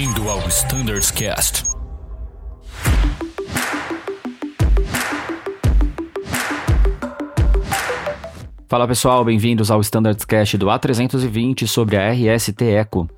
Bem-vindo ao Standards Cast. Fala pessoal, bem-vindos ao Standards Cast do A320 sobre a RST Eco.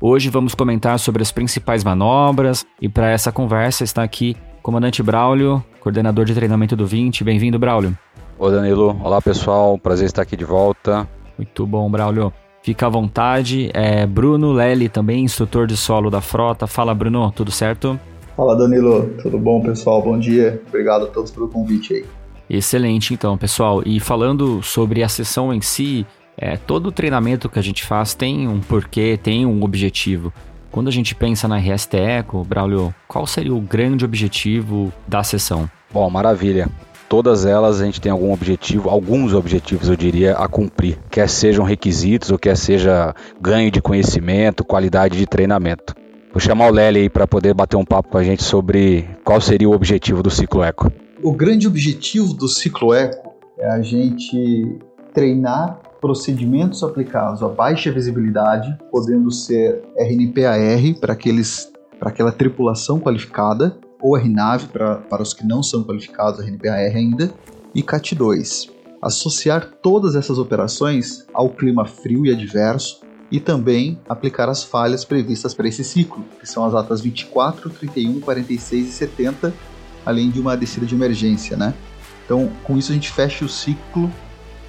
Hoje vamos comentar sobre as principais manobras e para essa conversa está aqui o comandante Braulio, coordenador de treinamento do 20. Bem-vindo, Braulio. Ô Danilo, olá pessoal, prazer estar aqui de volta. Muito bom, Braulio. Fica à vontade. É Bruno Lely, também instrutor de solo da frota. Fala, Bruno, tudo certo? Fala, Danilo. Tudo bom, pessoal? Bom dia. Obrigado a todos pelo convite aí. Excelente, então, pessoal. E falando sobre a sessão em si, é, todo treinamento que a gente faz tem um porquê, tem um objetivo. Quando a gente pensa na RST Eco, Braulio, qual seria o grande objetivo da sessão? Bom, maravilha todas elas a gente tem algum objetivo, alguns objetivos eu diria, a cumprir, quer sejam requisitos ou quer seja ganho de conhecimento, qualidade de treinamento. Vou chamar o Lely aí para poder bater um papo com a gente sobre qual seria o objetivo do ciclo eco. O grande objetivo do ciclo eco é a gente treinar procedimentos aplicados a baixa visibilidade, podendo ser RNPAR para aqueles para aquela tripulação qualificada, ou RNAV para, para os que não são qualificados RNPAR ainda, e CAT2. Associar todas essas operações ao clima frio e adverso e também aplicar as falhas previstas para esse ciclo, que são as atas 24, 31, 46 e 70, além de uma descida de emergência, né? Então, com isso a gente fecha o ciclo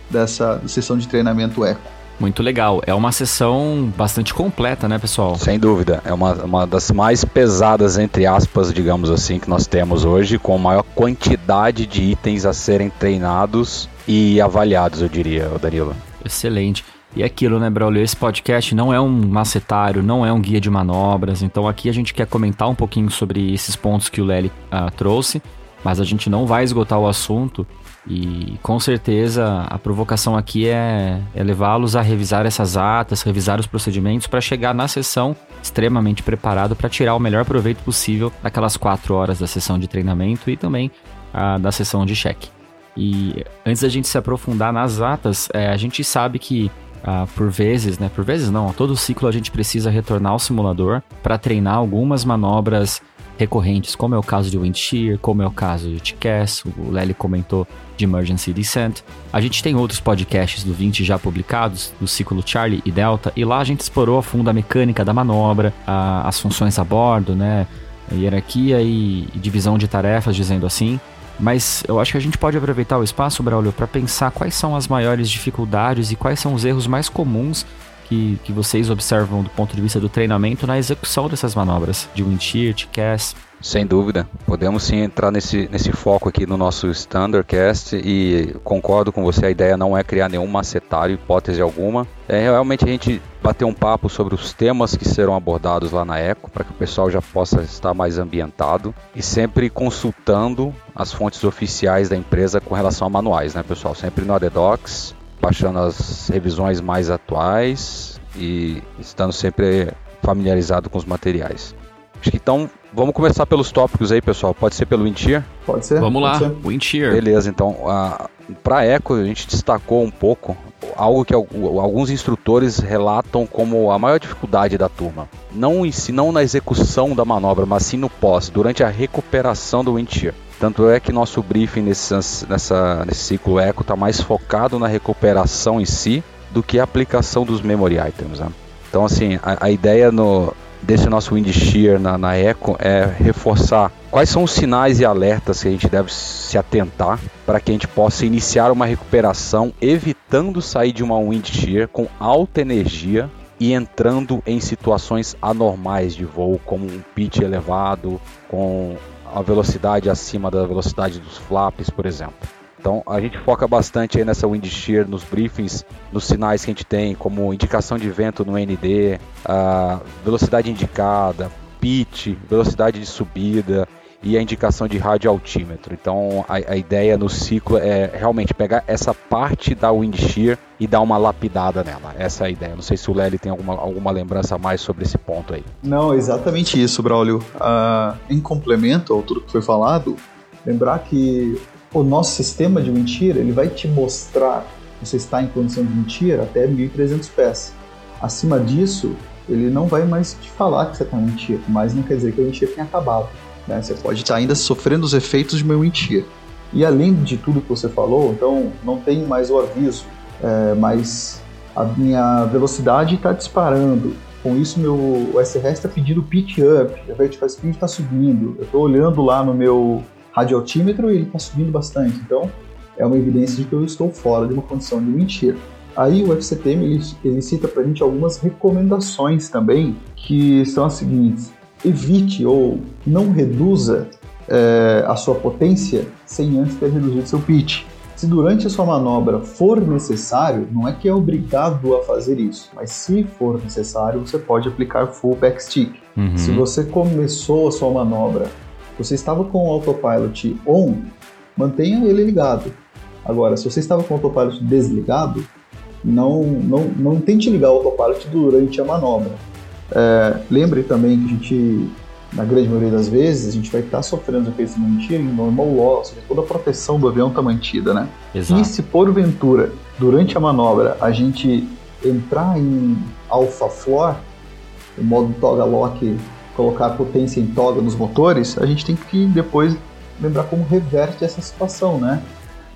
dessa sessão de treinamento eco. Muito legal. É uma sessão bastante completa, né, pessoal? Sem dúvida. É uma, uma das mais pesadas, entre aspas, digamos assim, que nós temos hoje, com maior quantidade de itens a serem treinados e avaliados, eu diria, Danilo. Excelente. E é aquilo, né, Braulio? Esse podcast não é um macetário, não é um guia de manobras. Então aqui a gente quer comentar um pouquinho sobre esses pontos que o Lely uh, trouxe, mas a gente não vai esgotar o assunto e com certeza a provocação aqui é, é levá-los a revisar essas atas, revisar os procedimentos para chegar na sessão extremamente preparado para tirar o melhor proveito possível daquelas quatro horas da sessão de treinamento e também a, da sessão de cheque. E antes da gente se aprofundar nas atas, é, a gente sabe que ah, por vezes, né? Por vezes não, todo ciclo a gente precisa retornar ao simulador para treinar algumas manobras recorrentes, como é o caso de Wind Shear, como é o caso de TCAS, o Lely comentou de Emergency Descent. A gente tem outros podcasts do 20 já publicados, do ciclo Charlie e Delta, e lá a gente explorou a fundo a mecânica da manobra, a, as funções a bordo, né, a hierarquia e, e divisão de tarefas, dizendo assim. Mas eu acho que a gente pode aproveitar o espaço, Braulio, para pensar quais são as maiores dificuldades e quais são os erros mais comuns que, que vocês observam do ponto de vista do treinamento na execução dessas manobras de wind shear, TCAS? Sem dúvida. Podemos sim entrar nesse, nesse foco aqui no nosso Standardcast e concordo com você, a ideia não é criar nenhum macetário, hipótese alguma. É realmente a gente bater um papo sobre os temas que serão abordados lá na Eco, para que o pessoal já possa estar mais ambientado e sempre consultando as fontes oficiais da empresa com relação a manuais, né, pessoal? Sempre no ADDocs, baixando as revisões mais atuais e estando sempre familiarizado com os materiais. Acho que então vamos começar pelos tópicos aí, pessoal. Pode ser pelo Wintier? Pode ser. Vamos lá, Wintier. Beleza, então para Eco a gente destacou um pouco algo que alguns instrutores relatam como a maior dificuldade da turma. Não si, não na execução da manobra, mas sim no pós, durante a recuperação do Wintier. Tanto é que nosso briefing nesse, nessa, nesse ciclo Eco está mais focado na recuperação em si do que a aplicação dos memory items. Né? Então, assim, a, a, ideia no, desse nosso wind shear na, na Eco é reforçar quais são os sinais e alertas que a gente deve se atentar para que a gente possa iniciar uma recuperação evitando sair de uma wind shear com alta energia e entrando em situações anormais de voo, como um pitch elevado, com a velocidade acima da velocidade dos flaps, por exemplo. Então a gente foca bastante aí nessa wind shear, nos briefings, nos sinais que a gente tem, como indicação de vento no ND, a velocidade indicada, pitch, velocidade de subida, e a indicação de rádio altímetro. Então a, a, ideia no ciclo é realmente pegar essa parte da wind shear e dar uma lapidada nela. Essa é a ideia. Não sei se o Lely tem alguma, alguma lembrança a mais sobre esse ponto aí. Não, exatamente isso, Braulio. Uh, em complemento ao tudo que foi falado, lembrar que o nosso sistema de shear ele vai te mostrar você está em condição de mentir até 1.300 pés. Acima disso, ele não vai mais te falar que você está mentindo, mas não quer dizer que o mentir tenha acabado. Né? Você pode estar ainda sofrendo os efeitos de meu mentir. E além de tudo que você falou, então não tem mais o aviso, é, mas a minha velocidade está disparando. Com isso, meu SRS está pedindo pitch up, a vertical speed está subindo. Eu estou olhando lá no meu radioaltímetro e ele está subindo bastante. Então, é uma evidência de que eu estou fora de uma condição de mentira. Aí o FCTM ele, ele cita para a gente algumas recomendações também, que são as seguintes: evite ou não reduza é, a sua potência sem antes ter reduzido seu pitch. Se durante a sua manobra for necessário, não é que é obrigado a fazer isso, mas se for necessário, você pode aplicar full backstick. Uhum. Se você começou a sua manobra, você estava com o autopilot on, mantenha ele ligado. Agora, se você estava com o autopilot desligado, não, não, não tente ligar o autopilot durante a manobra. É, lembre também que a gente na grande maioria das vezes, a gente vai estar sofrendo efeitos de mentira em normal loss, toda a proteção do avião está mantida, né? Exato. E se porventura, durante a manobra, a gente entrar em alpha floor, o modo toga lock, colocar a potência em toga nos motores, a gente tem que depois lembrar como reverte essa situação, né?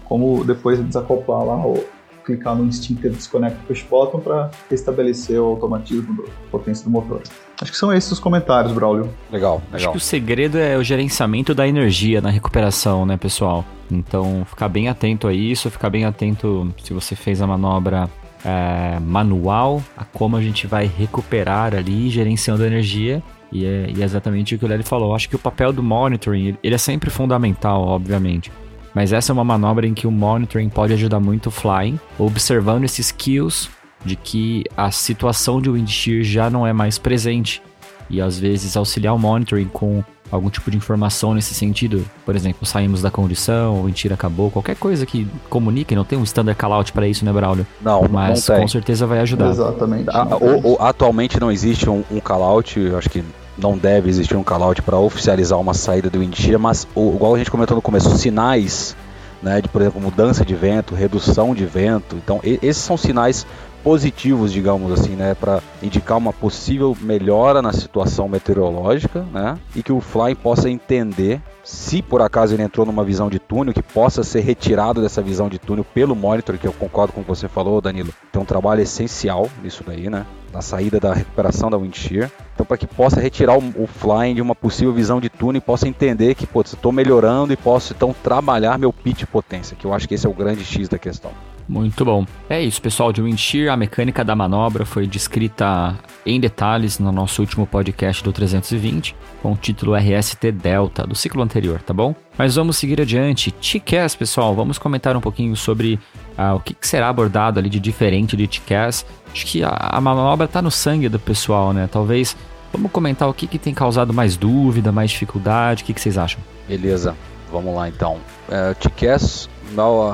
Como depois desacoplar lá o, clicar no Instinctive Disconnect Push Button para restabelecer o automatismo da potência do motor. Acho que são esses os comentários, Braulio. Legal, legal. Acho que o segredo é o gerenciamento da energia na recuperação, né, pessoal? Então, ficar bem atento a isso, ficar bem atento se você fez a manobra é, manual, a como a gente vai recuperar ali, gerenciando a energia. E é, e é exatamente o que o Lely falou. Acho que o papel do monitoring, ele é sempre fundamental, obviamente. Mas essa é uma manobra em que o monitoring pode ajudar muito o flying, observando esses skills de que a situação de wind shear já não é mais presente. E às vezes auxiliar o monitoring com algum tipo de informação nesse sentido. Por exemplo, saímos da condição, o wind shear acabou, qualquer coisa que comunique, não tem um standard callout para isso, né, Braulio? Não, Mas não com certeza vai ajudar. Exatamente. A, o, o, atualmente não existe um, um callout, acho que não deve existir um callout para oficializar uma saída do shear, mas o, igual a gente comentou no começo, sinais, né, de por exemplo mudança de vento, redução de vento, então esses são sinais positivos, digamos assim, né, para indicar uma possível melhora na situação meteorológica, né, e que o fly possa entender se por acaso ele entrou numa visão de túnel, que possa ser retirado dessa visão de túnel pelo monitor, que eu concordo com o que você falou, Danilo. Tem um trabalho essencial nisso daí, né? Na saída da recuperação da wind shear. Então, para que possa retirar o, o flying de uma possível visão de túnel e possa entender que, pô, estou melhorando e posso então trabalhar meu pitch potência, que eu acho que esse é o grande X da questão. Muito bom. É isso, pessoal. De wind shear, a mecânica da manobra foi descrita em detalhes no nosso último podcast do 320, com o título RST Delta, do ciclo anterior, tá bom? Mas vamos seguir adiante. TCAS, pessoal, vamos comentar um pouquinho sobre ah, o que, que, será abordado ali de diferente de TCAS. Acho que a, a manobra está no sangue do pessoal, né? Talvez vamos comentar o que, que tem causado mais dúvida, mais dificuldade. O que, que vocês acham? Beleza, vamos lá então. Uh, TCAS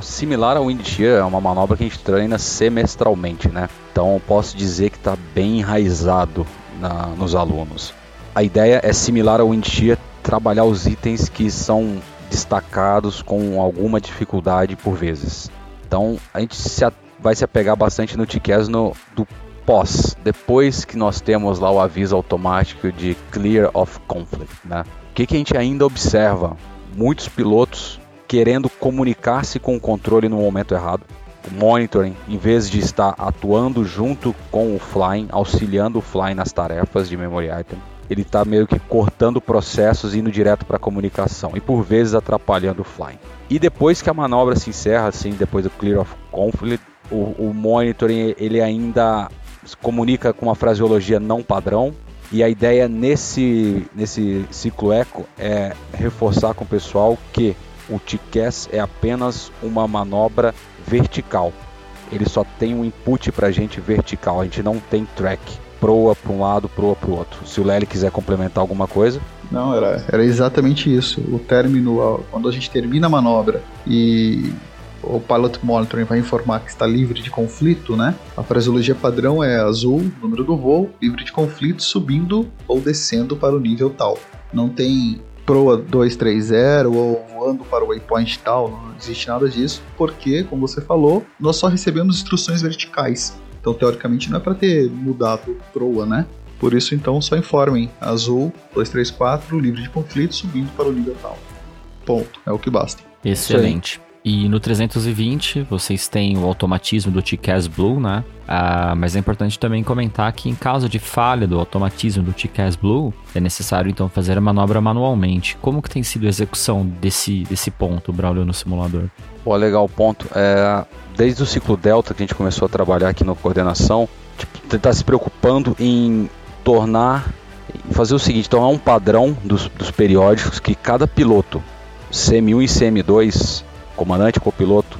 similar ao wind shear, é uma manobra que a gente treina semestralmente, né? Então posso dizer que está bem enraizado na, nos alunos. A ideia é similar ao wind shear, trabalhar os itens que são destacados com alguma dificuldade por vezes. Então a gente se vai se apegar bastante no TCAS no, do pós, depois que nós temos lá o aviso automático de Clear of Conflict. Né? O que, que a gente ainda observa? Muitos pilotos querendo comunicar-se com o controle no momento errado. O monitoring, em vez de estar atuando junto com o flying, auxiliando o flying nas tarefas de memory item, ele está meio que cortando processos indo direto para a comunicação e por vezes atrapalhando o flying. E depois que a manobra se encerra, assim, depois do clear of conflict, o, o monitoring ele ainda comunica com uma fraseologia não padrão, e a ideia nesse, nesse ciclo eco é reforçar com o pessoal que o TCAS é apenas uma manobra vertical. Ele só tem um input para a gente vertical, a gente não tem track. Proa para um lado, proa para o outro. Se o Lely quiser complementar alguma coisa. Não, era, era exatamente isso. O término, quando a gente termina a manobra e o Pilot Monitoring vai informar que está livre de conflito, né? A fraseologia padrão é azul, número do voo, livre de conflito, subindo ou descendo para o nível tal. Não tem proa 230 ou voando para o waypoint tal, não existe nada disso, porque, como você falou, nós só recebemos instruções verticais. Então, teoricamente, não é para ter mudado proa, né? Por isso, então, só informem azul 234, livre de conflito, subindo para o nível tal. Ponto. É o que basta. Excelente. E no 320 vocês têm o automatismo do TCAS Blue, né? Ah, mas é importante também comentar que em caso de falha do automatismo do TCAS Blue, é necessário então fazer a manobra manualmente. Como que tem sido a execução desse, desse ponto, Braulio, no simulador? Pô, legal ponto. É, desde o ciclo Delta que a gente começou a trabalhar aqui na coordenação, tipo, tentar se preocupando em tornar, fazer o seguinte, tornar um padrão dos, dos periódicos que cada piloto, CM1 e CM2, comandante copiloto,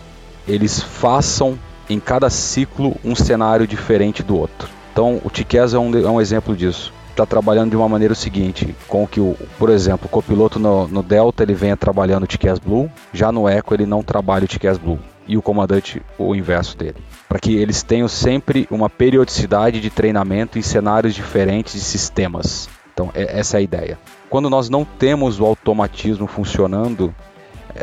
eles façam em cada ciclo um cenário diferente do outro. Então, o TICAS é um, é um exemplo disso. Está trabalhando de uma maneira o seguinte, com que, o, por exemplo, o copiloto no, no Delta ele venha trabalhando o TICAS Blue, já no Echo ele não trabalha o TICAS Blue e o comandante o inverso dele, para que eles tenham sempre uma periodicidade de treinamento em cenários diferentes de sistemas. Então, é, essa é a ideia. Quando nós não temos o automatismo funcionando,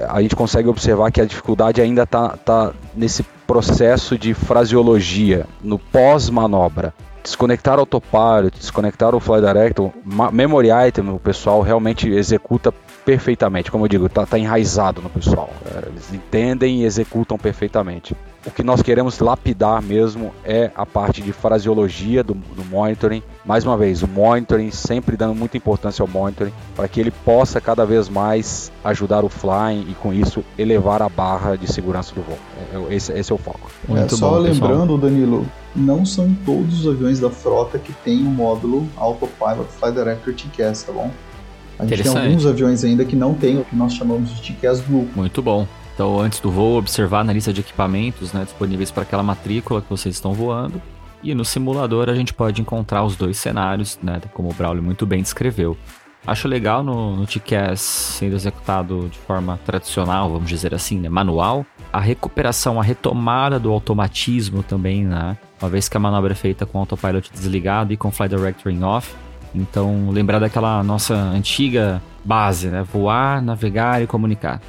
a gente consegue observar que a dificuldade ainda está tá nesse processo de fraseologia, no pós-manobra. Desconectar autopilot, desconectar o fly director, memory item, o pessoal realmente executa perfeitamente. Como eu digo, está tá enraizado no pessoal. É, eles entendem e executam perfeitamente. O que nós queremos lapidar mesmo é a parte de fraseologia do, do monitoring. Mais uma vez, o monitoring, sempre dando muita importância ao monitoring, para que ele possa cada vez mais ajudar o flying e com isso elevar a barra de segurança do voo. É, é esse, esse, é o foco. Muito é, só bom, lembrando, pessoal. Danilo, não são todos os aviões da frota que tem o um módulo Autopilot Fly Director TCAS, tá bom? A gente tem alguns aviões ainda que não tem o que nós chamamos de TCAS Blue. Muito bom. Então, antes do voo, observar na lista de equipamentos né, disponíveis para aquela matrícula que vocês estão voando. E no simulador a gente pode encontrar os dois cenários, né, como o Braulio muito bem descreveu. Acho legal no, no TCAS sendo executado de forma tradicional, vamos dizer assim, né, manual, a recuperação, a retomada do automatismo também, né? Uma vez que a manobra é feita com o autopilot desligado e com o fly directory off, então, lembrar daquela nossa antiga base, né? Voar, navegar e comunicar.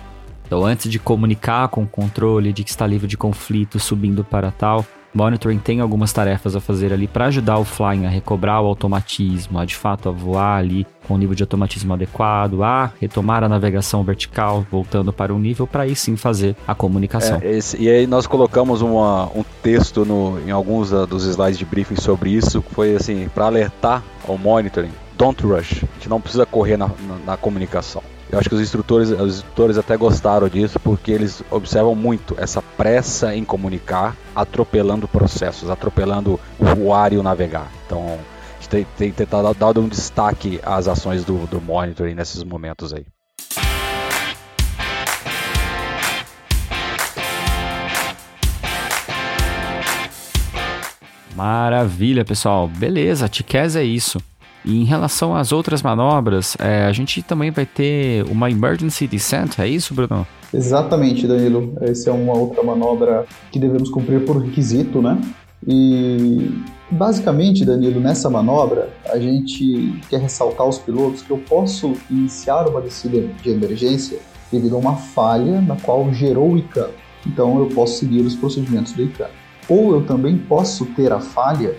Então, antes de comunicar com o controle de que está livre de conflito, subindo para tal, Monitoring tem algumas tarefas a fazer ali para ajudar o flying a recobrar o automatismo, a de fato a voar ali com o nível de automatismo adequado, a retomar a navegação vertical, voltando para o nível, para aí sim fazer a comunicação. É, esse, e aí nós colocamos uma, um texto no, em alguns dos slides de briefing sobre isso, foi assim, para alertar ao monitoring, don't rush, a gente não precisa correr na, na, na comunicação. Eu acho que os instrutores, os instrutores até gostaram disso porque eles observam muito essa pressa em comunicar, atropelando processos, atropelando o voar e o navegar. Então, a gente tem, tem tentar dar um destaque às ações do, do monitoring nesses momentos aí. Maravilha, pessoal. Beleza, TCAS é isso. E em relação às outras manobras, é, a gente também vai ter uma Emergency Descent, é isso, Bruno? Exatamente, Danilo. Essa é uma outra manobra que devemos cumprir por requisito, né? E basicamente, Danilo, nessa manobra, a gente quer ressaltar aos pilotos que eu posso iniciar uma descida de emergência devido a uma falha na qual gerou o ICANN. Então eu posso seguir os procedimentos do ICANN. Ou eu também posso ter a falha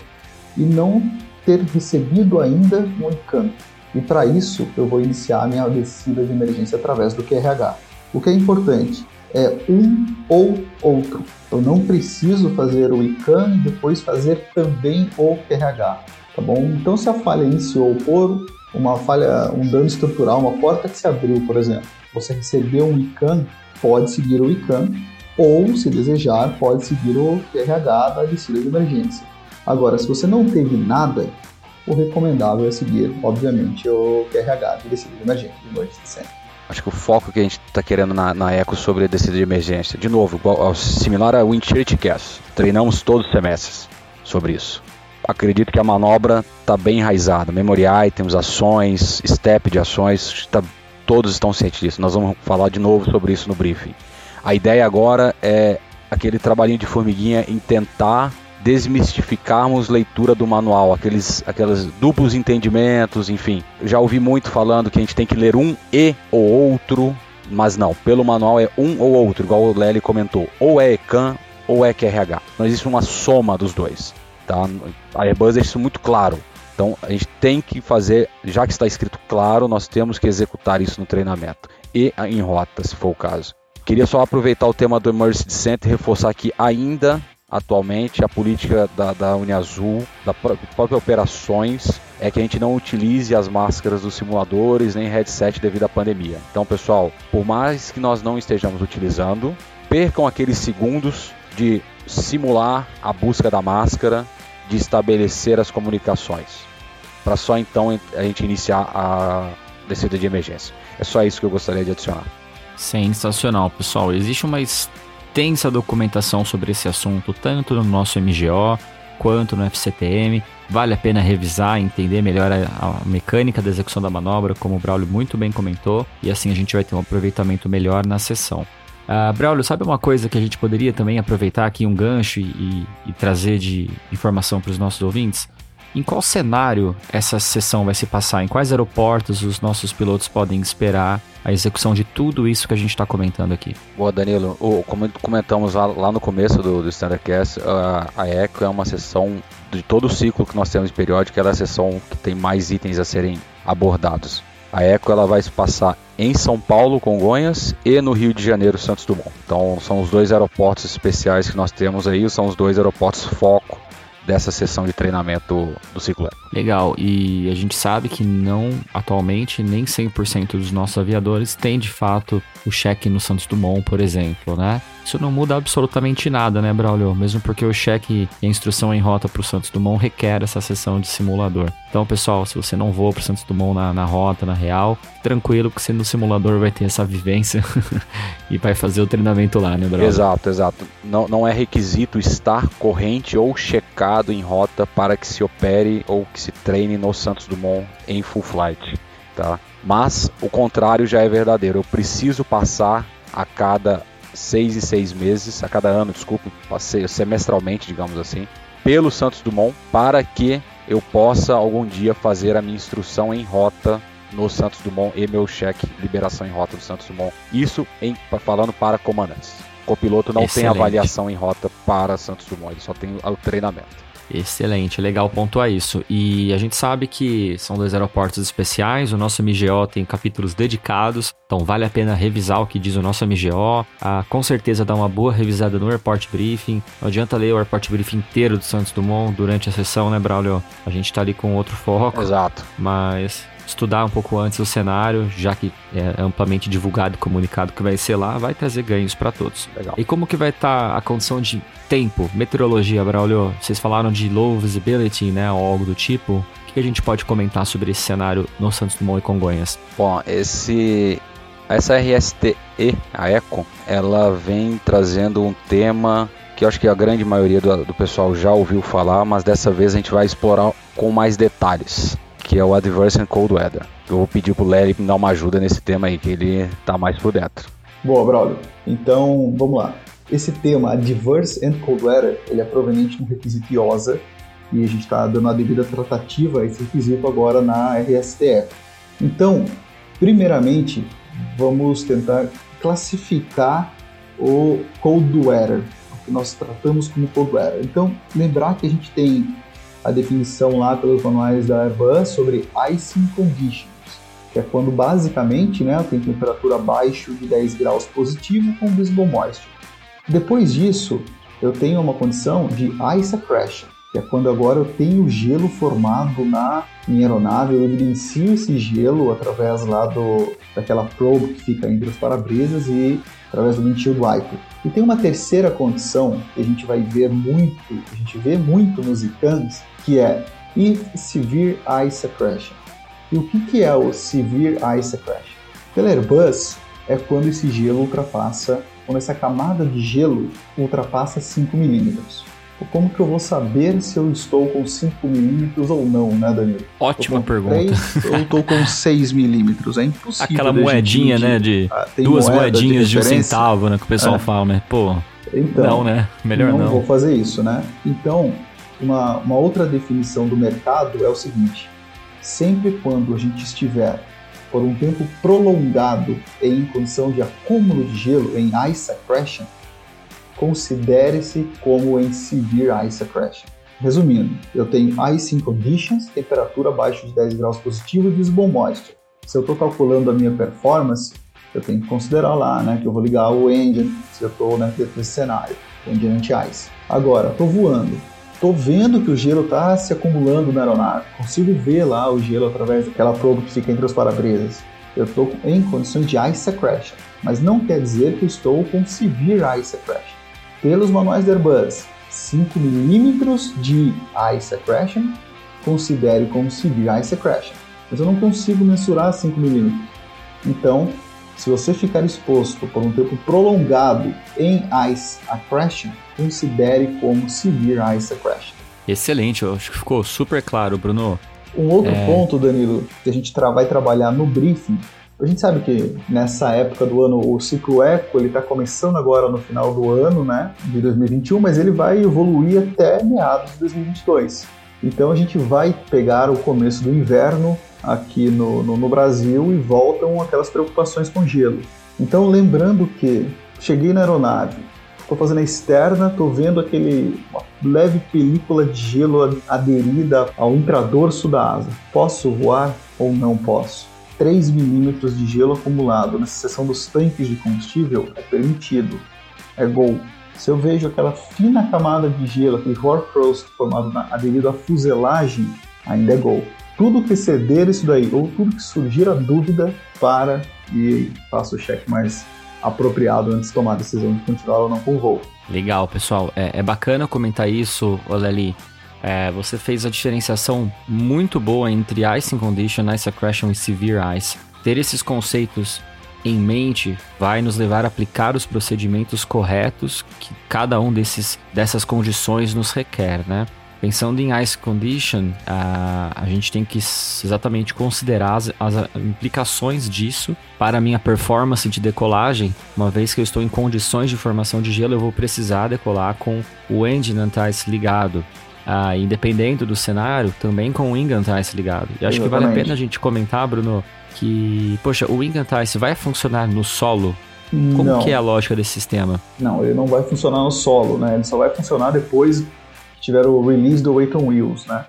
e não ter recebido ainda um encanto. E para isso, eu vou iniciar minha descida de emergência através do QRH. O que é importante é um ou outro. Eu não preciso fazer o ICANN e depois fazer também o QRH, tá bom? Então, se a falha iniciou por uma falha, um dano estrutural, uma porta que se abriu, por exemplo, você recebeu um ICANN, pode seguir o ICANN, ou, se desejar, pode seguir o QRH da descida de emergência. Agora, se você não teve nada, o recomendável é seguir, obviamente, o QRH de descida de emergência de noite de sempre. Acho que o foco que a gente está querendo na, na ECO sobre a descida de emergência, de novo, igual, similar a Winchester Cast, treinamos todos os semestres sobre isso. Acredito que a manobra está bem enraizada, memory items, ações, step de ações, tá, todos estão cientes disso. Nós vamos falar de novo sobre isso no briefing. A ideia agora é aquele trabalhinho de formiguinha em tentar desmistificarmos leitura do manual, aqueles, aqueles duplos entendimentos, enfim. Já ouvi muito falando que a gente tem que ler um e ou outro, mas não, pelo manual é um ou outro, igual o Lely comentou. Ou é ECAN ou é QRH. Não existe uma soma dos dois. Tá? A Airbus deixa isso muito claro. Então a gente tem que fazer, já que está escrito claro, nós temos que executar isso no treinamento e em rota, se for o caso. Queria só aproveitar o tema do Emergency Center e reforçar que ainda atualmente a política da, da Uniazul, da própria operações, é que a gente não utilize as máscaras dos simuladores nem headset devido à pandemia. Então, pessoal, por mais que nós não estejamos utilizando, percam aqueles segundos de simular a busca da máscara, de estabelecer as comunicações, para só então a gente iniciar a descida de emergência. É só isso que eu gostaria de adicionar. Sensacional, pessoal. Existe uma extensa documentação sobre esse assunto, tanto no nosso MGO quanto no FCTM. Vale a pena revisar, entender melhor a, a, mecânica da execução da manobra, como o Braulio muito bem comentou, e assim a gente vai ter um aproveitamento melhor na sessão. Uh, Braulio, sabe uma coisa que a gente poderia também aproveitar aqui um gancho e, e, e trazer de informação para os nossos ouvintes? Em qual cenário essa sessão vai se passar? Em quais aeroportos os nossos pilotos podem esperar a execução de tudo isso que a gente está comentando aqui? Boa, Danilo. como comentamos lá, lá, no começo do, do Standardcast, a, a ECO é uma sessão de todo o ciclo que nós temos periódico, ela é a sessão que tem mais itens a serem abordados. A ECO ela vai se passar em São Paulo, Congonhas e no Rio de Janeiro, Santos Dumont. Então são os dois aeroportos especiais que nós temos aí, são os dois aeroportos foco dessa sessão de treinamento do ciclo Legal, e a gente sabe que não, atualmente, nem 100% dos nossos aviadores têm de fato o cheque no Santos Dumont, por exemplo, né? Isso não muda absolutamente nada, né, Braulio? Mesmo porque o cheque e a instrução em rota para o Santos Dumont requer essa sessão de simulador. Então, pessoal, se você não voa para o Santos Dumont na, na rota, na real, tranquilo que você no simulador vai ter essa vivência e vai fazer o treinamento lá, né, Braulio? Exato, exato. Não, não é requisito estar corrente ou checado em rota para que se opere ou que se treine no Santos Dumont em full flight, tá? Mas o contrário já é verdadeiro. Eu preciso passar a cada seis e seis meses, a cada ano, desculpe, passei semestralmente, digamos assim, pelo Santos Dumont para que eu possa algum dia fazer a minha instrução em rota no Santos Dumont e meu cheque liberação em rota do Santos Dumont. Isso em, falando para comandantes. O copiloto não Excelente. tem avaliação em rota para Santos Dumont, ele só tem o treinamento. Excelente, legal pontuar isso. E a gente sabe que são dois aeroportos especiais, o nosso MGO tem capítulos dedicados, então vale a pena revisar o que diz o nosso MGO. Ah, com certeza dá uma boa revisada no Airport Briefing. Não adianta ler o Airport Briefing inteiro do Santos Dumont durante a sessão, né, Braulio? A gente tá ali com outro foco. Exato. Mas estudar um pouco antes o cenário, já que é amplamente divulgado e comunicado que vai ser lá, vai trazer ganhos para todos. Legal. E como que vai estar tá a condição de tempo, meteorologia, Braulio? Vocês falaram de low visibility, né, ou algo do tipo. O que a gente pode comentar sobre esse cenário no Santos Dumont e Congonhas? Bom, esse essa RSTE, a ECO, ela vem trazendo um tema que eu acho que a grande maioria do, do pessoal já ouviu falar, mas dessa vez a gente vai explorar com mais detalhes que é o Adverse and Cold Weather. Eu vou pedir pro Larry me dar uma ajuda nesse tema aí, que ele tá mais por dentro. Boa, Braulio. Então, vamos lá. Esse tema, Adverse and Cold Weather, ele é proveniente no requisito IOSA, e a gente está dando a devida tratativa a esse requisito agora na RSTF. Então, primeiramente, vamos tentar classificar o Cold Weather, o que nós tratamos como Cold Weather. Então, lembrar que a gente tem a definição lá pelos manuais da Airbus sobre icing conditions, que é quando basicamente né, tem temperatura abaixo de 10 graus positivo com visible moisture. Depois disso, eu tenho uma condição de ice accretion, que é quando agora eu tenho gelo formado na minha aeronave, eu evidencio esse gelo através lá do, daquela probe que fica entre os para-brisas e através do windshield wiper. E tem uma terceira condição que a gente vai ver muito, a gente vê muito nos ICANNs, que é If Severe Ice Accretion. E o que, que é o Severe Ice Accretion? Pela Airbus, é quando esse gelo ultrapassa, quando essa camada de gelo ultrapassa 5 milímetros. Como que eu vou saber se eu estou com 5 milímetros ou não, né, Danilo? Ótima pergunta. 3, eu estou com 6 milímetros, é impossível. Aquela moedinha, né, de ah, duas moedinas de, de, um centavo, né, que o pessoal é. fala, né? Pô, Então, não, né? Melhor não. Não vou fazer isso, né? Então, uma, uma outra definição do mercado é o seguinte: sempre quando a gente estiver por um tempo prolongado em condição de acúmulo de gelo, em ice accretion, considere-se como em severe ice accretion. Resumindo, eu tenho icing conditions, temperatura abaixo de 10 graus positivo e visible moisture. Se eu estou calculando a minha performance, eu tenho que considerar lá, né, que eu vou ligar o engine, se eu estou né, dentro desse cenário, engine anti-ice. Agora, estou voando, estou vendo que o gelo está se acumulando na aeronave, consigo ver lá o gelo através daquela probe que fica entre os para-brisas. Eu estou em condições de ice accretion, mas não quer dizer que estou com severe ice accretion. Pelos manuais da Airbus, 5 milímetros de ice accretion, considere como severe ice accretion. Mas eu não consigo mensurar 5 milímetros. Então, se você ficar exposto por um tempo prolongado em ice accretion, considere como severe ice accretion. Excelente, eu acho que ficou super claro, Bruno. Um outro é... ponto, Danilo, que a gente vai trabalhar no briefing a gente sabe que nessa época do ano o ciclo eco ele está começando agora no final do ano, né, de 2021, mas ele vai evoluir até meados de 2022. Então a gente vai pegar o começo do inverno aqui no, no, no Brasil e voltam aquelas preocupações com gelo. Então lembrando que cheguei na aeronave, estou fazendo a externa, estou vendo aquele leve película de gelo aderida ao intradorso da asa. Posso voar ou não posso? 3 milímetros de gelo acumulado na seção dos tanques de combustível é permitido, é gol. Se eu vejo aquela fina camada de gelo, aquele hoarfrost formado na, aderido à fuselagem, ainda é gol. Tudo que exceder isso daí, ou tudo que surgir a dúvida, para e faça o cheque mais apropriado antes de tomar a decisão de continuar ou não com o voo. Legal, pessoal. É, é bacana comentar isso, Oleli, é, você fez a diferenciação muito boa entre Icing Condition, Ice Accretion e Severe Ice. Ter esses conceitos em mente vai nos levar a aplicar os procedimentos corretos que cada um desses, dessas condições nos requer, né? Pensando em ice condition, a, a gente tem que exatamente considerar as, as, implicações disso para a minha performance de decolagem. Uma vez que eu estou em condições de formação de gelo, eu vou precisar decolar com o engine anti-ice ligado ah, independente do cenário, também com o Ingantice ligado. E acho Exatamente. que vale a pena a gente comentar, Bruno, que, poxa, o Ingantice vai funcionar no solo? Como não. que é a lógica desse sistema? Não, ele não vai funcionar no solo, né? Ele só vai funcionar depois que tiver o release do Weight on Wheels, né?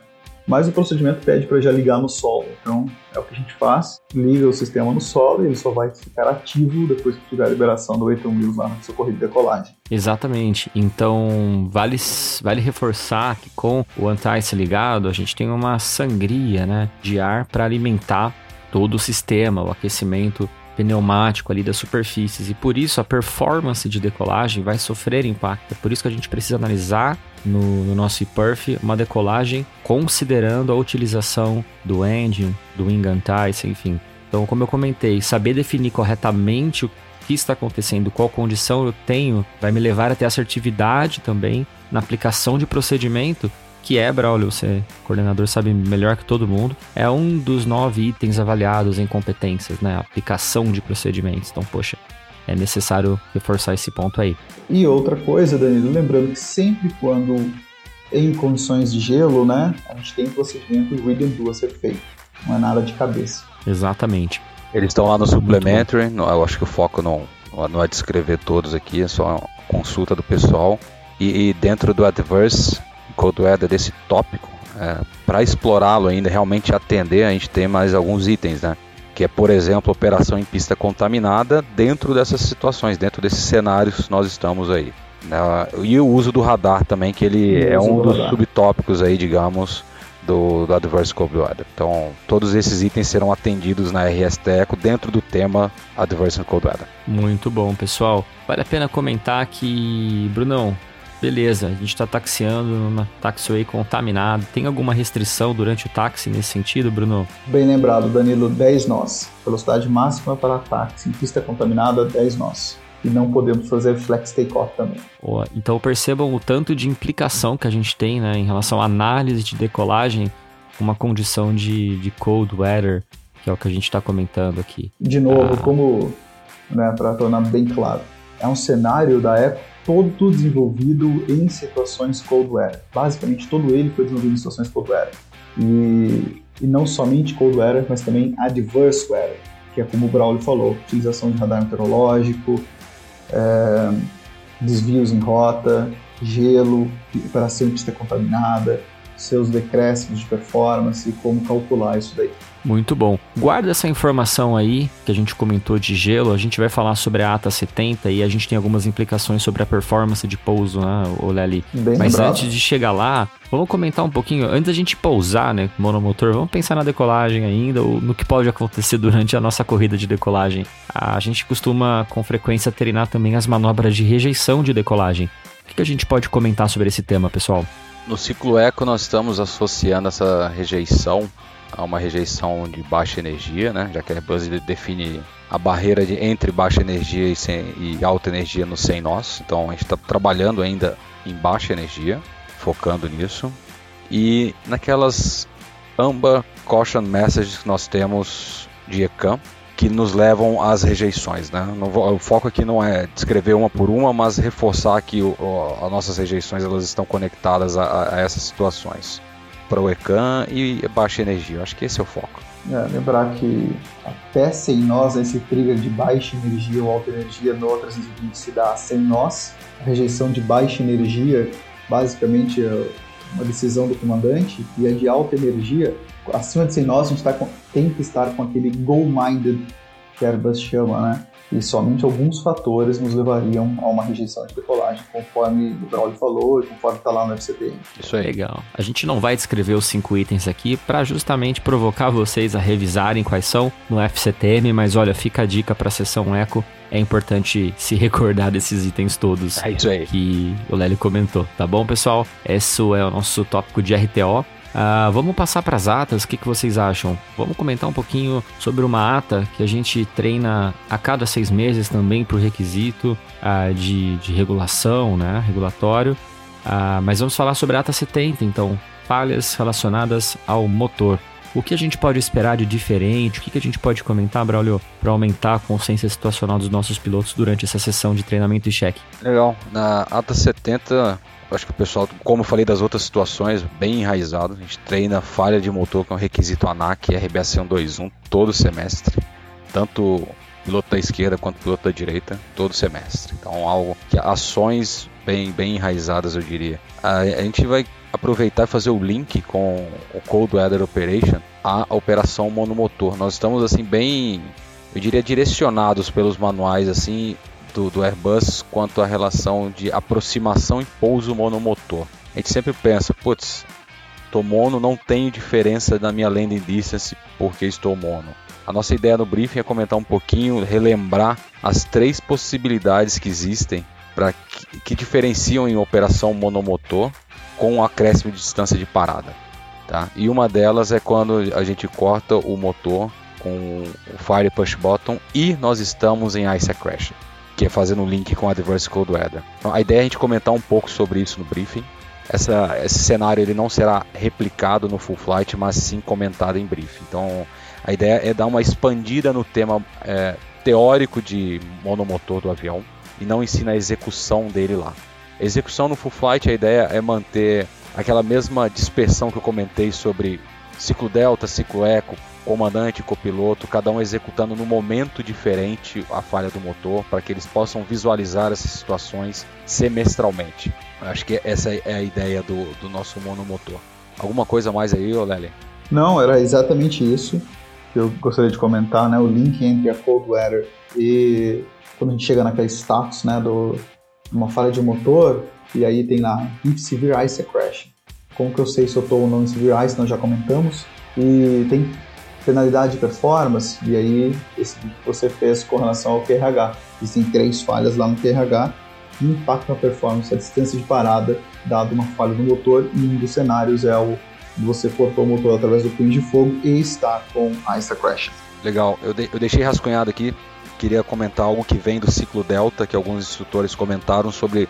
mas o procedimento pede para já ligar no solo. Então é o que a gente faz, liga o sistema no solo e ele só vai ficar ativo depois que tiver a liberação do Eighton Wheels lá no seu corrida de decolagem. Exatamente. Então vale, vale reforçar que com o anti-ice ligado a gente tem uma sangria né, de ar para alimentar todo o sistema, o aquecimento pneumático ali das superfícies e por isso a performance de decolagem vai sofrer impacto. É por isso que a gente precisa analisar no, no nosso ePerf uma decolagem considerando a utilização do engine, do wing anti enfim. Então, como eu comentei, saber definir corretamente o que está acontecendo, qual condição eu tenho, vai me levar a ter assertividade também na aplicação de procedimento que é, Braulio, você, coordenador, sabe melhor que todo mundo, é um dos nove itens avaliados em competências, né? Aplicação de procedimentos. Então, poxa, é necessário reforçar esse ponto aí. E outra coisa, Danilo, lembrando que sempre quando em condições de gelo, né, a gente tem procedimento read and do a ser feito. Não é nada de cabeça. Exatamente. Eles estão lá no supplementary, eu acho que o foco não, não é descrever todos aqui, é só consulta do pessoal. E, e dentro do Adverse, Cold Weather desse tópico, é, para explorá-lo ainda, realmente atender, a gente tem mais alguns itens, né? Que é, por exemplo, operação em pista contaminada dentro dessas situações, dentro desses cenários nós estamos aí. Né? E o uso do radar também, que ele é um do dos radar. subtópicos aí, digamos, do, do Adverse Cold Weather. Então, todos esses itens serão atendidos na RS Teco dentro do tema Adverse Cold Weather. Muito bom, pessoal. Vale a pena comentar que, Brunão, beleza, a gente está taxiando numa taxiway contaminada. Tem alguma restrição durante o táxi nesse sentido, Bruno? Bem lembrado, Danilo, 10 nós. Velocidade máxima para táxi em pista contaminada, 10 nós. E não podemos fazer flex takeoff também. Então percebam o tanto de implicação que a gente tem né, em relação à análise de decolagem, uma condição de, de cold weather, que é o que a gente está comentando aqui. De novo, ah. como, né, para tornar bem claro, é um cenário da época todo desenvolvido em situações cold weather. Basicamente, todo ele foi desenvolvido em situações cold weather. E, e não somente cold weather, mas também adverse weather, que é como o Braulio falou, utilização de radar meteorológico, é, desvios em rota, gelo, operação de pista contaminada, seus decréscimos de performance e como calcular isso daí. Muito bom. Guarda essa informação aí que a gente comentou de gelo. A gente vai falar sobre a ATA 70 e a gente tem algumas implicações sobre a performance de pouso, né, o Lely? Bem Mas lembrado. antes de chegar lá, vamos comentar um pouquinho. Antes da gente pousar, né, monomotor, vamos pensar na decolagem ainda, ou no que pode acontecer durante a nossa corrida de decolagem. A gente costuma com frequência treinar também as manobras de rejeição de decolagem. O que a gente pode comentar sobre esse tema, pessoal? No ciclo eco, nós estamos associando essa rejeição a uma rejeição de baixa energia, né? já que a ele define a barreira de, entre baixa energia e, sem, e alta energia no sem nós. Então a gente está trabalhando ainda em baixa energia, focando nisso. E naquelas Amber Caution Messages que nós temos de ECAM, que nos levam às rejeições. Né? O foco aqui não é descrever uma por uma, mas reforçar que o, o- as nossas rejeições elas estão conectadas a, a essas situações. Para o ECAM e baixa energia. Eu acho que esse é o foco. É, lembrar que até sem nós, esse trigger de baixa energia ou alta energia no 320 se dá sem nós. A rejeição de baixa energia, basicamente, é uma decisão do comandante, e a de alta energia, acima de 100 nós, a gente tá com- tem que estar com aquele goal-minded que a Airbus chama, né? E somente alguns fatores nos levariam a uma rejeição de decolagem, conforme o Braulio falou e conforme está lá no FCTM. Isso aí. Legal. A gente não vai descrever os cinco itens aqui para justamente provocar vocês a revisarem quais são no FCTM, mas olha, fica a dica para a sessão Eco. É importante se recordar desses itens todos É isso aí. que o Lélio comentou, tá bom, pessoal? Esse é o nosso tópico de RTO. Ah, vamos passar para as atas, o que, que vocês acham? Vamos comentar um pouquinho sobre uma ata que a gente treina a cada seis meses também por requisito ah, de, de regulação, né? Regulatório. Ah, mas vamos falar sobre a ata 70, então, falhas relacionadas ao motor. O que a gente pode esperar de diferente? O que, que a gente pode comentar, Braulio, para aumentar a consciência situacional dos nossos pilotos durante essa sessão de treinamento e cheque? Legal. Na ATA 70, eu acho que o pessoal, como eu falei das outras situações, bem enraizado. A gente treina falha de motor, que é um requisito ANAC RBA 121 todo semestre. Tanto piloto da esquerda quanto piloto da direita, todo semestre. Então, algo que ações bem, bem enraizadas, eu diria. A, a gente vai aproveitar e fazer o link com o Cold Weather Operation à operação monomotor. Nós estamos assim bem, eu diria direcionados pelos manuais assim do, do Airbus quanto à relação de aproximação e pouso monomotor. A gente sempre pensa, putz, tô mono, não tenho diferença na minha landing distance porque estou mono. A nossa ideia no briefing é comentar um pouquinho, relembrar as três possibilidades que existem para que, que diferenciam em operação monomotor com um acréscimo de distância de parada. Tá? E uma delas é quando a gente corta o motor com o Fire Push Button e nós estamos em Ice Crash, que é fazendo um link com Adverse Cold Weather. Então, a ideia é a gente comentar um pouco sobre isso no briefing. Essa, esse cenário ele não será replicado no full flight, mas sim comentado em briefing. Então a ideia é dar uma expandida no tema é, teórico de monomotor do avião e não ensina a execução dele lá. A execução no full flight, a ideia é manter aquela mesma dispersão que eu comentei sobre ciclo delta, ciclo eco, comandante, copiloto, cada um executando no momento diferente a falha do motor para que eles possam visualizar essas situações semestralmente. Acho que essa é a ideia do, do nosso monomotor. Alguma coisa mais aí, Lely? Não, era exatamente isso que eu gostaria de comentar, né? O link entre a cold weather e quando a gente chega naquele status, né, do uma falha de motor e aí tem lá if severe ice crash. Como que eu sei se eu estou ou não em severe ice? Nós já comentamos. E tem penalidade de performance e aí esse que você fez com relação ao QRH. Existem três falhas lá no QRH que impactam a performance, a distância de parada, dado uma falha do motor e um dos cenários é o você cortou o motor através do punho de fogo e está com Ice Crash. Legal, eu, de, eu deixei rascunhado aqui, queria comentar algo que vem do ciclo Delta, que alguns instrutores comentaram sobre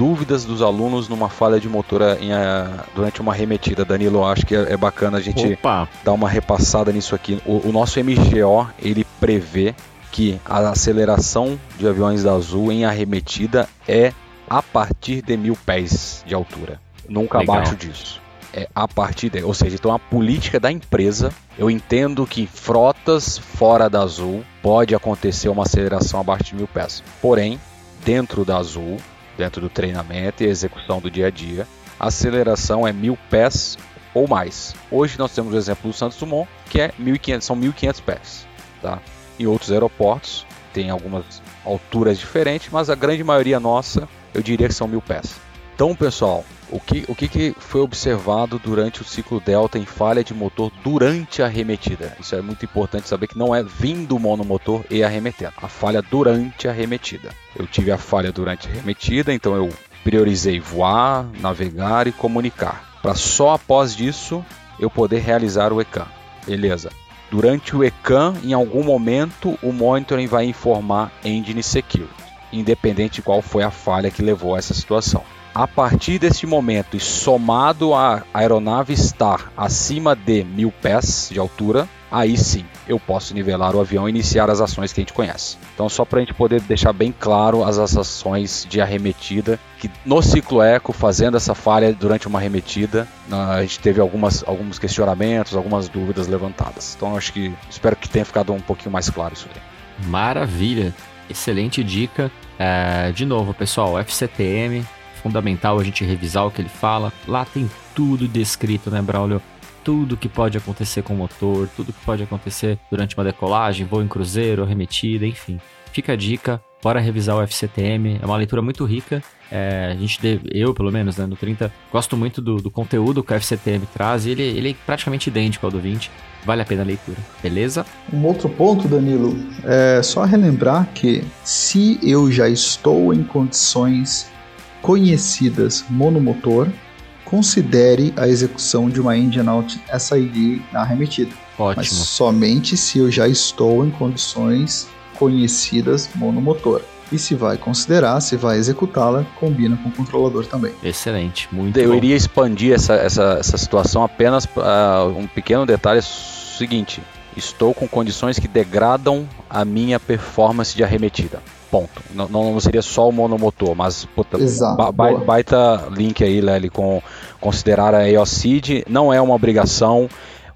dúvidas dos alunos numa falha de motor em, uh, durante uma remetida. Danilo, acho que é, é bacana a gente Opa. dar uma repassada nisso aqui. O, o nosso MGO, ele prevê que a aceleração de aviões da Azul em arremetida é a partir de mil pés de altura. Nunca Legal. abaixo disso. É a partir de, ou seja, então a política da empresa, eu entendo que frotas fora da Azul pode acontecer uma aceleração abaixo de mil pés. Porém, dentro da Azul, dentro do treinamento e execução do dia a dia, a aceleração é mil pés ou mais. Hoje nós temos o exemplo do Santos Dumont, que é 1500, são 1.500 pés. Tá? Em outros aeroportos tem algumas alturas diferentes, mas a grande maioria nossa, eu diria que são mil pés. Então, pessoal, o que, o que, que foi observado durante o ciclo Delta em falha de motor durante a arremetida? Isso é muito importante saber que não é vindo o monomotor e arremetendo. A falha durante a arremetida. Eu tive a falha durante a arremetida, então eu priorizei voar, navegar e comunicar. Para só após disso eu poder realizar o ECAM. Beleza. Durante o ECAM, em algum momento, o monitoring vai informar Engine Security, independente de qual foi a falha que levou a essa situação. A partir deste momento, e somado a aeronave estar acima de mil pés de altura, aí sim eu posso nivelar o avião e iniciar as ações que a gente conhece. Então, só para a gente poder deixar bem claro as ações de arremetida, que no ciclo eco, fazendo essa falha durante uma arremetida, a gente teve algumas, alguns questionamentos, algumas dúvidas levantadas. Então, acho que espero que tenha ficado um pouquinho mais claro isso aí. Maravilha, excelente dica. É, de novo, pessoal, FCTM, fundamental a gente revisar o que ele fala. Lá tem tudo descrito, né, Braulio? Tudo que pode acontecer com o motor, tudo que pode acontecer durante uma decolagem, voo em cruzeiro, arremetida, enfim. Fica a dica, bora revisar o FCTM, é uma leitura muito rica. É, a gente, deve, eu pelo menos, né, no 30, gosto muito do, do conteúdo que o FCTM traz e ele, ele é praticamente idêntico ao do 20. Vale a pena a leitura, beleza? Um outro ponto, Danilo, é só relembrar que se eu já estou em condições conhecidas monomotor, considere a execução de uma engine out SID na arremetida. Ótimo. Mas somente se eu já estou em condições conhecidas monomotor. E se vai considerar, se vai executá-la, combina com o controlador também. Excelente, muito Eu bom. iria expandir essa, essa, essa situação apenas para um pequeno detalhe seguinte. Estou com condições que degradam a minha performance de arremetida. Ponto. Não, não seria só o monomotor, mas puta, ba- baita link aí, Lely, com considerar a EOCID. Não é uma obrigação.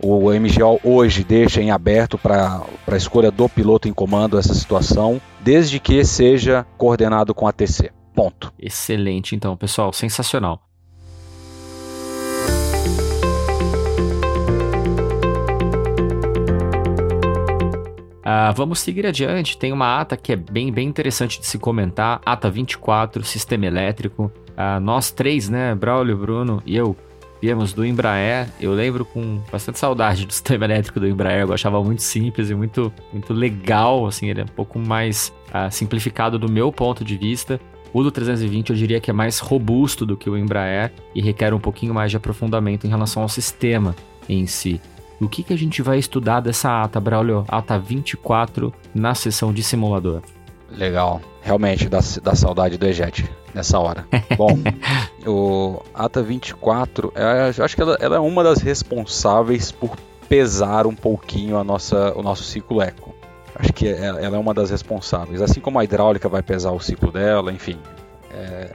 O MGO hoje deixa em aberto para a escolha do piloto em comando essa situação, desde que seja coordenado com a TC. Ponto. Excelente, então, pessoal, sensacional. Ah, vamos seguir adiante. Tem uma ata que é bem, bem interessante de se comentar. Ata 24, Sistema Elétrico. Ah, nós três, né, Braulio, Bruno e eu, viemos do Embraer. Eu lembro com bastante saudade do sistema elétrico do Embraer. Eu achava muito simples e muito, muito legal. Assim, ele é um pouco mais ah, simplificado do meu ponto de vista. O do 320 eu diria que é mais robusto do que o Embraer e requer um pouquinho mais de aprofundamento em relação ao sistema em si. O que, que a gente vai estudar dessa ata, Braulio? Ata 24 na sessão de simulador. Legal. Realmente dá, dá saudade do Ejet nessa hora. Bom, o ATA 24, é, eu acho que ela, ela é uma das responsáveis por pesar um pouquinho a nossa, o nosso ciclo eco. Acho que é- ela é uma das responsáveis. Assim como a hidráulica vai pesar o ciclo dela, enfim. é,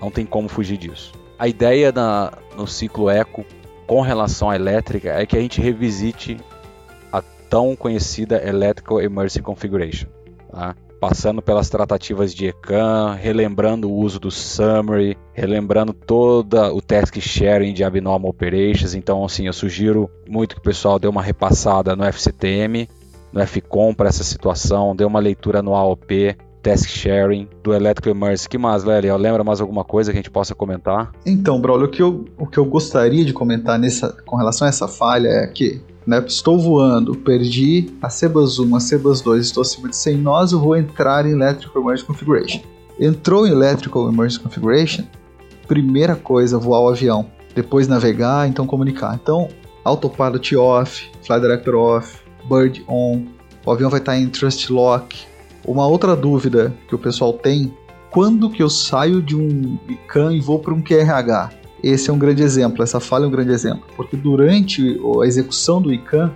não tem como fugir disso. A ideia na, no ciclo eco com relação à elétrica é que a gente revisite a tão conhecida Electrical Emergency Configuration. Tá? Passando pelas tratativas de ECAM, relembrando o uso do Summary, relembrando todo o task sharing de Abnormal Operations. Então, assim, eu sugiro muito que o pessoal dê uma repassada no FCTM, no FCOM para essa situação, dê uma leitura no AOP, task sharing, do Electrical Emergency. que mais, Lélia? Lembra mais alguma coisa que a gente possa comentar? Então, Braulio, o que eu, o que eu gostaria de comentar nessa, com relação a essa falha é que né, estou voando, perdi a Cebas 1, a Cebas 2, estou acima de 100 nós, eu vou entrar em Electrical Emergency Configuration. Entrou em Electrical Emergency Configuration, primeira coisa, voar o avião. Depois navegar, então comunicar. Então, autopilot off, flight director off, bird on, o avião vai estar em thrust lock. Uma outra dúvida que o pessoal tem, quando que eu saio de um ICANN e vou para um QRH? Esse é um grande exemplo, essa falha é um grande exemplo, porque durante a execução do ICANN,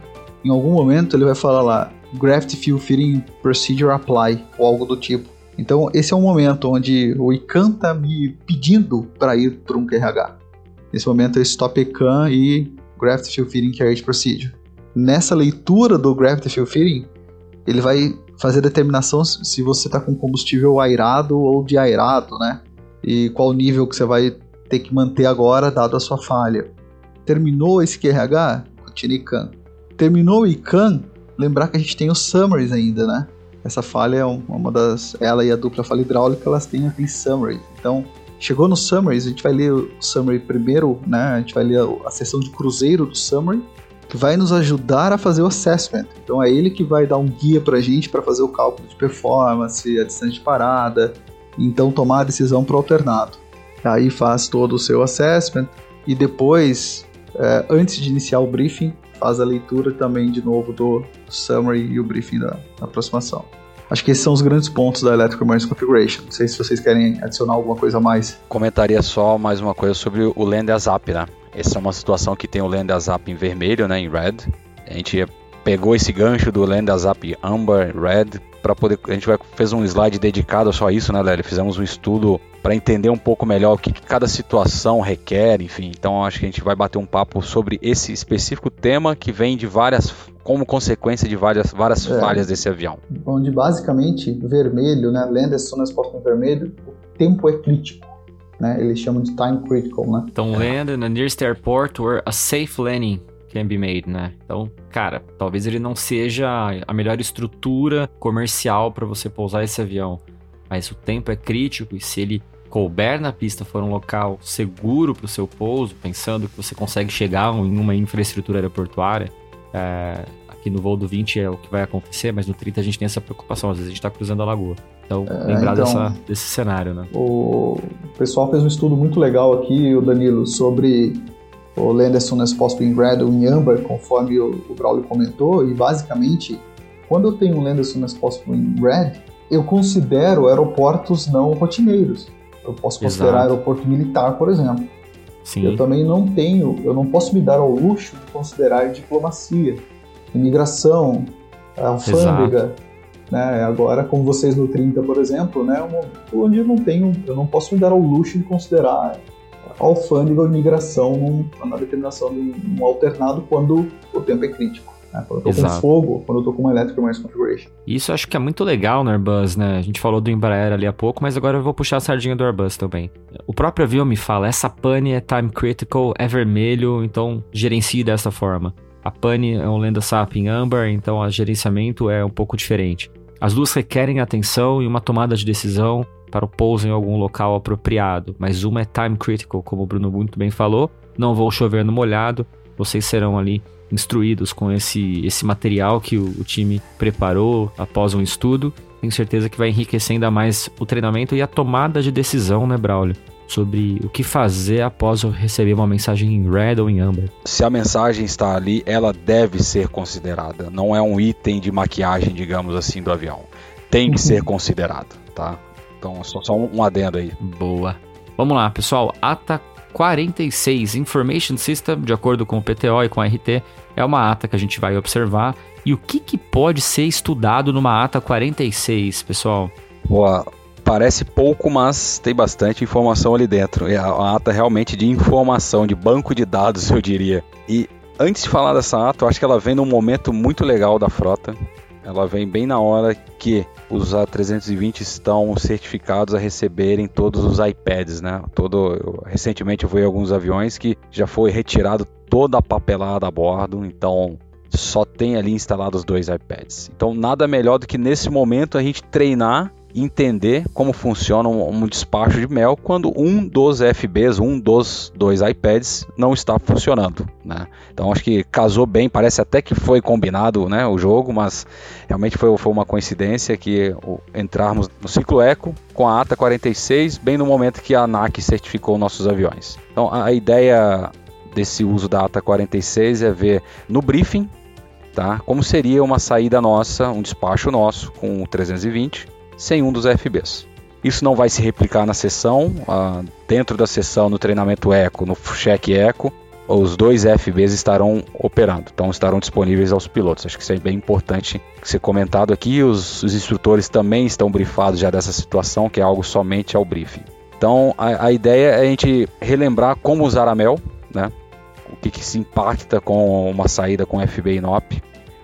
em algum momento ele vai falar lá, Graft Fuel Fitting Procedure Apply, ou algo do tipo. Então esse é um momento onde o ICANN está me pedindo para ir para um QRH. Nesse momento é Stop ICANN e Gravity Field Fitting Carriage Procedure. Nessa leitura do Gravity Field Fitting, ele vai fazer determinação se você está com combustível airado ou de airado, né? E qual nível que você vai ter que manter agora, dado a sua falha. Terminou esse QRH? Continue ICANN. Terminou o ICANN, lembrar que a gente tem os summaries ainda, né? Essa falha é uma das. Ela e a dupla falha hidráulica, elas têm, têm summaries. Então, chegou no summaries, a gente vai ler o summary primeiro, né? A gente vai ler a, a seção de cruzeiro do summary, que vai nos ajudar a fazer o assessment. Então, é ele que vai dar um guia pra gente para fazer o cálculo de performance, a distância de parada, então tomar a decisão para o alternado. Aí faz todo o seu assessment e depois, é, antes de iniciar o briefing, faz a leitura também de novo do summary e o briefing da, da aproximação. Acho que esses são os grandes pontos da Electrical Emergency Configuration. Não sei se vocês querem adicionar alguma coisa a mais. Comentaria só mais uma coisa sobre o Land as Up, né? Essa é uma situação que tem o Land Up em vermelho, né, em red. A gente pegou esse gancho do Land Up Amber, Red, para poder. A gente vai, fez um slide dedicado só a isso, né, Lélia? Fizemos um estudo para entender um pouco melhor o que, que, cada situação requer, enfim. Então acho que a gente vai bater um papo sobre esse específico tema que vem de várias como consequência de várias, várias é. falhas desse avião. Onde basicamente vermelho, né, land as soon as possible vermelho, o tempo é crítico. Né? Eles chamam de time critical, né? Então, land in the nearest airport where a safe landing can be made, né? Então, cara, talvez ele não seja a melhor estrutura comercial para você pousar esse avião, mas o tempo é crítico e se ele couber na pista for um local seguro para o seu pouso, pensando que você consegue chegar em uma infraestrutura aeroportuária, é, aqui no voo do 20 é o que vai acontecer, mas no 30 a gente tem essa preocupação, às vezes a gente está cruzando a lagoa. Então, é, lembrar então, dessa, desse cenário, né? O pessoal fez um estudo muito legal aqui, o Danilo, sobre o Lenderson Possible in Red ou em Amber, conforme o, o Braulio comentou, e basicamente, quando eu tenho um Lenderson Possible in Red, eu considero aeroportos não rotineiros. Eu posso considerar Exato. aeroporto militar, por exemplo. Sim. Eu também não tenho, eu não posso me dar ao luxo de considerar diplomacia, imigração, alfândega. Né? Agora, como vocês no 30, por exemplo, né? onde eu não tenho, eu não posso me dar ao luxo de considerar alfândega ou imigração na determinação de um alternado quando o tempo é crítico. Né? Quando eu tô Exato. com fogo, quando eu tô com uma Electric Emergency Configuration. Isso acho que é muito legal no Airbus, né? A gente falou do Embraer ali há pouco, mas agora eu vou puxar a sardinha do Airbus também. O próprio avião me fala, essa pane é time critical, é vermelho, então gerencie dessa forma. A pane é um Lenda SAP em Amber, então o gerenciamento é um pouco diferente. As duas requerem atenção e uma tomada de decisão para o pouso em algum local apropriado, mas uma é time critical, como o Bruno muito bem falou. Não vou chover no molhado, vocês serão ali instruídos com esse, esse material que o, o time preparou após um estudo. Tenho certeza que vai enriquecer ainda mais o treinamento e a tomada de decisão, né, Braulio? Sobre o que fazer após eu receber uma mensagem em red ou em amber. Se a mensagem está ali, ela deve ser considerada. Não é um item de maquiagem, digamos assim, do avião. Tem que ser considerado, tá? Então, só, só um, um adendo aí. Boa. Vamos lá, pessoal. ATA 46 Information System, de acordo com o PTO e com a RT, é uma ata que a gente vai observar. E o que, que pode ser estudado numa ata 46, pessoal? Boa. Parece pouco, mas tem bastante informação ali dentro. É uma ata realmente de informação, de banco de dados, eu diria. E antes de falar dessa ata, eu acho que ela vem num momento muito legal da frota. Ela vem bem na hora que os A320 estão certificados a receberem todos os iPads, né? Todo, recentemente eu fui alguns aviões que já foi retirado toda a papelada a bordo, então só tem ali instalados dois iPads. Então nada melhor do que nesse momento a gente treinar entender como funciona um, um, despacho de mel quando um dos FBs, um dos dois iPads não está funcionando, né? Então acho que casou bem, parece até que foi combinado, né, o jogo, mas realmente foi, foi uma coincidência que o, entrarmos no ciclo eco com a ATA 46 bem no momento que a ANAC certificou nossos aviões. Então a, a ideia desse uso da ATA 46 é ver no briefing Tá? Como seria uma saída nossa, um despacho nosso com o 320 sem um dos FBs. Isso não vai se replicar na sessão, ah, dentro da sessão no treinamento eco, no check eco, os dois FBs estarão operando, então estarão disponíveis aos pilotos. Acho que isso é bem importante ser comentado aqui. Os, os instrutores também estão brifados já dessa situação, que é algo somente ao briefing. Então a, a ideia é a gente relembrar como usar a Mel, né? o que, que se impacta com uma saída com FB e NOP,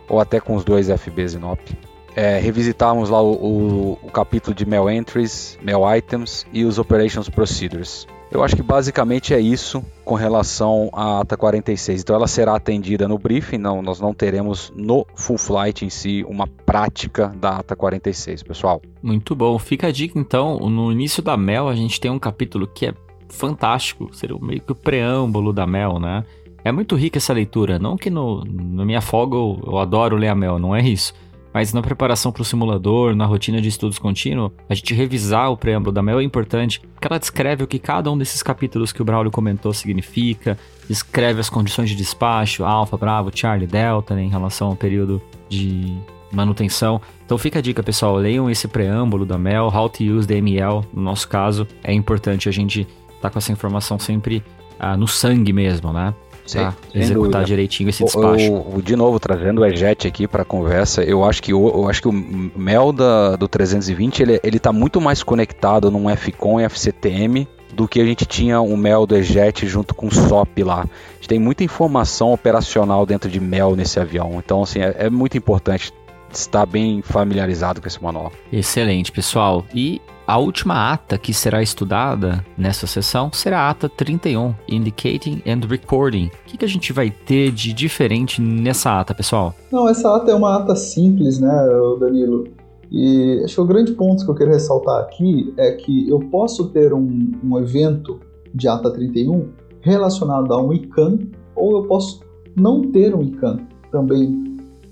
ou até com os dois FBs e NOP. É, revisitarmos lá o, o, o capítulo de Mel Entries, Mel Items e os Operations Procedures. Eu acho que basicamente é isso com relação à ata 46. Então ela será atendida no briefing, não, nós não teremos no full flight em si uma prática da ata 46, pessoal. Muito bom. Fica a dica então, no início da Mel a gente tem um capítulo que é fantástico, seria meio que o preâmbulo da Mel, né? É muito rica essa leitura, não que no, no minha folga eu adoro ler a Mel, não é isso. Mas na preparação para o simulador, na rotina de estudos contínuo, a gente revisar o preâmbulo da Mel é importante, porque ela descreve o que cada um desses capítulos que o Braulio comentou significa, descreve as condições de despacho, Alfa, Bravo, Charlie, Delta, né, em relação ao período de manutenção. Então fica a dica, pessoal, leiam esse preâmbulo da Mel, How to Use DML, no nosso caso, é importante a gente estar tá com essa informação sempre ah, no sangue mesmo, né? Sim, executar direitinho esse despacho. Eu, de novo, trazendo o EJET aqui para a conversa, eu acho que, o, eu acho que o Mel da, do 320 ele, ele tá muito mais conectado num FCON e FCTM do que a gente tinha o Mel do EJET junto com o SOP lá. A gente tem muita informação operacional dentro de Mel nesse avião, então assim, é, é muito importante estar bem familiarizado com esse manual. Excelente, pessoal. E a última ata que será estudada nessa sessão será a ata 31, Indicating and Recording. O que, que a gente vai ter de diferente nessa ata, pessoal? Não, essa ata é uma ata simples, né, Danilo? E acho que o grande ponto que eu quero ressaltar aqui é que eu posso ter um, um evento de ata 31 relacionado a um ICANN ou eu posso não ter um ICANN também.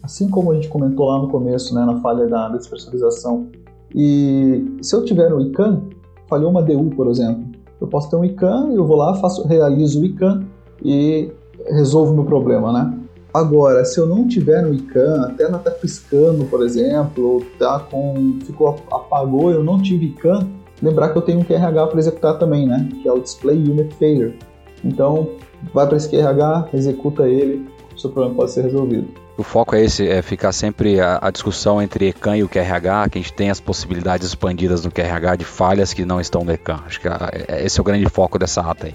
Assim como a gente comentou lá no começo, né, na falha da despressurização e se eu tiver um ICANN, falhou uma DU, por exemplo, eu posso ter um ICANN, eu vou lá, faço, realizo o ICANN e resolvo meu problema, né? Agora, se eu não tiver no ICANN, até não tá piscando, por exemplo, tá com ficou apagou, eu não tive ICANN, lembrar que eu tenho um QRH para executar também, né? Que é o Display Unit Failure. Então, vai para esse QRH, executa ele, o seu problema pode ser resolvido. O foco é esse, é ficar sempre a, a, discussão entre ECAN e o QRH, que a gente tem as possibilidades expandidas no QRH de falhas que não estão no ECAN. Acho que a, é, esse é o grande foco dessa ata aí.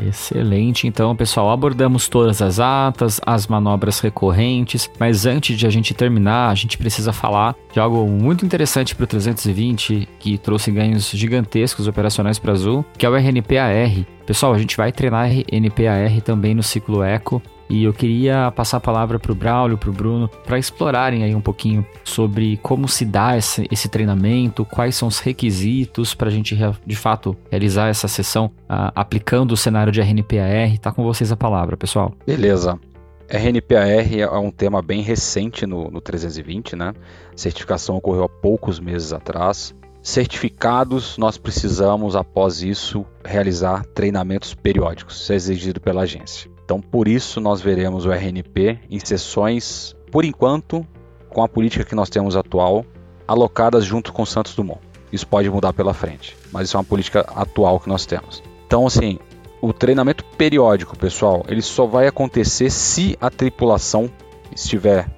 Excelente, então pessoal, abordamos todas as atas, as manobras recorrentes, mas antes de a gente terminar, a gente precisa falar de algo muito interessante para o 320 que trouxe ganhos gigantescos operacionais para Azul, que é o RNPAR. Pessoal, a gente vai treinar RNPAR também no ciclo Eco e eu queria passar a palavra para o Braulio, para o Bruno, para explorarem aí um pouquinho sobre como se dá esse, esse treinamento, quais são os requisitos para a gente de fato realizar essa sessão aplicando o cenário de RNPAR. Tá com vocês a palavra, pessoal. Beleza. RNPAR é um tema bem recente no, no 320, né? Certificação ocorreu há poucos meses atrás. Certificados, nós precisamos, após isso, realizar treinamentos periódicos, isso é exigido pela agência. Então, por isso, nós veremos o RNP em sessões, por enquanto, com a política que nós temos atual, alocadas junto com Santos Dumont. Isso pode mudar pela frente, mas isso é uma política atual que nós temos. Então, assim, o treinamento periódico, pessoal, ele só vai acontecer se a tripulação estiver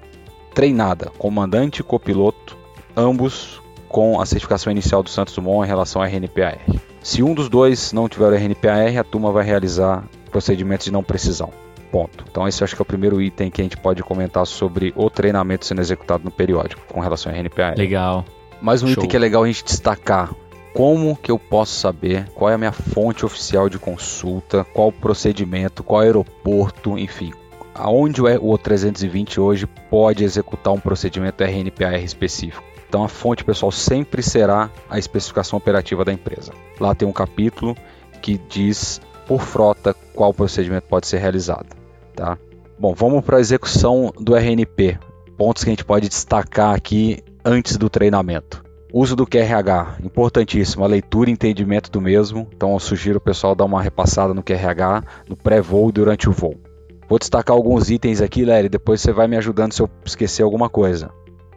treinada, comandante e copiloto, ambos com a certificação inicial do Santos Dumont em relação ao RNPAR. Se um dos dois não tiver o RNPAR, a turma vai realizar procedimentos de não precisão. Ponto. Então esse acho que é o primeiro item que a gente pode comentar sobre o treinamento sendo executado no periódico com relação ao RNPA. Legal. Mais um Show. item que é legal a gente destacar. Como que eu posso saber qual é a minha fonte oficial de consulta, qual o procedimento, qual aeroporto, enfim, aonde o 320 hoje pode executar um procedimento RNPAR específico. Então a fonte, pessoal, sempre será a especificação operativa da empresa. Lá tem um capítulo que diz por frota qual procedimento pode ser realizado. Tá? Bom, vamos para a execução do RNP. Pontos que a gente pode destacar aqui antes do treinamento. Uso do QRH, importantíssimo, a leitura e entendimento do mesmo. Então eu sugiro o pessoal dar uma repassada no QRH no pré-voo e durante o voo. Vou destacar alguns itens aqui, Léry, depois você vai me ajudando se eu esquecer alguma coisa.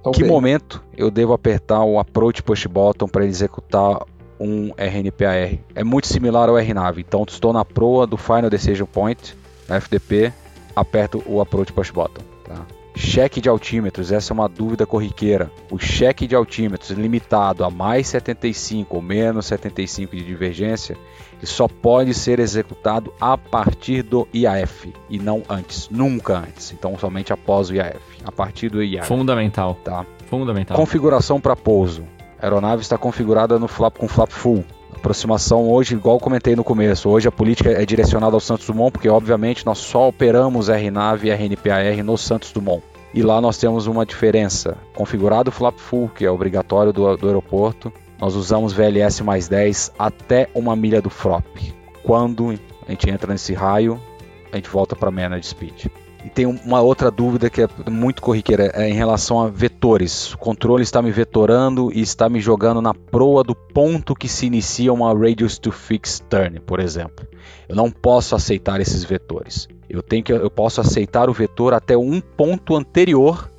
Tá que momento eu devo apertar o approach push button para executar um RNPAR. É muito similar ao RNAV. Então, estou na proa do Final Decision Point, FDP, aperto o Approach Push Button. Tá? Cheque de altímetros, essa é uma dúvida corriqueira. O cheque de altímetros limitado a mais 75 ou menos 75 de divergência, só pode ser executado a partir do IAF e não antes, nunca antes. Então somente após o IAF, a partir do IAF. Fundamental. Tá. Fundamental. Configuração para pouso. A aeronave está configurada no flap com flap full. Aproximação hoje, igual comentei no começo, hoje a política é direcionada ao Santos Dumont, porque obviamente nós só operamos RNAV e RNPAR no Santos Dumont. E lá nós temos uma diferença. Configurado o flap full, que é obrigatório do, do aeroporto, nós usamos VLS mais 10 até uma milha do FROP. Quando a gente entra nesse raio, a gente volta para managed speed. E tem uma outra dúvida que é muito corriqueira, é em relação a vetores. O controle está me vetorando e está me jogando na proa do ponto que se inicia uma radius to fix turn, por exemplo. Eu não posso aceitar esses vetores. Eu tenho que eu posso aceitar o vetor até um ponto anterior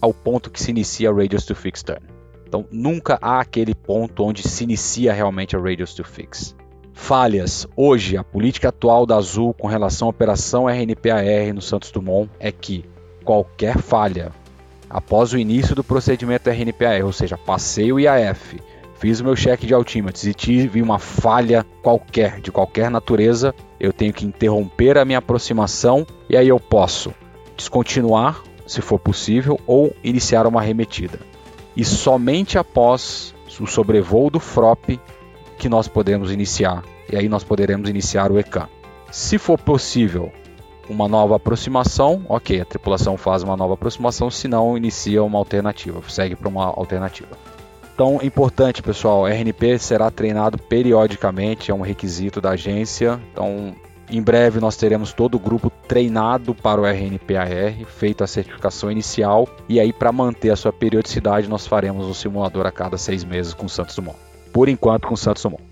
ao ponto que se inicia a radius to fix turn. Então nunca há aquele ponto onde se inicia realmente a radius to fix. Falhas. Hoje, a política atual da Azul com relação à operação RNPAR no Santos Dumont é que qualquer falha após o início do procedimento RNPAR, ou seja, passei o IAF, fiz o meu cheque de altímetros e tive uma falha qualquer, de qualquer natureza, eu tenho que interromper a minha aproximação e aí eu posso descontinuar, se for possível, ou iniciar uma arremetida. E somente após o sobrevoo do FROP que nós podemos iniciar. E aí nós poderemos iniciar o ECAM. Se for possível uma nova aproximação, ok, a tripulação faz uma nova aproximação, se não, inicia uma alternativa, segue para uma alternativa. Então, importante, pessoal, RNP será treinado periodicamente, é um requisito da agência. Então, em breve nós teremos todo o grupo treinado para o RNPAR, feito a certificação inicial, e aí para manter a sua periodicidade nós faremos um simulador a cada seis meses com o Santos Dumont. Por enquanto com o Santos Dumont.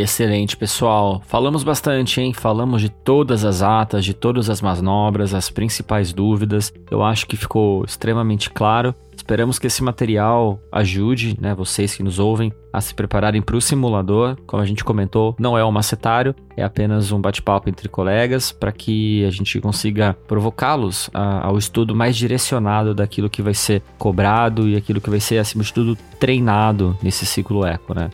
Excelente, pessoal. Falamos bastante, hein? Falamos de todas as atas, de todas as manobras, as principais dúvidas. Eu acho que ficou extremamente claro. Esperamos que esse material ajude, né, vocês que nos ouvem, a se prepararem para o simulador. Como a gente comentou, não é um macetário, é apenas um bate-papo entre colegas para que a gente consiga provocá-los ao estudo mais direcionado daquilo que vai ser cobrado e aquilo que vai ser, acima de tudo, treinado nesse ciclo eco, né?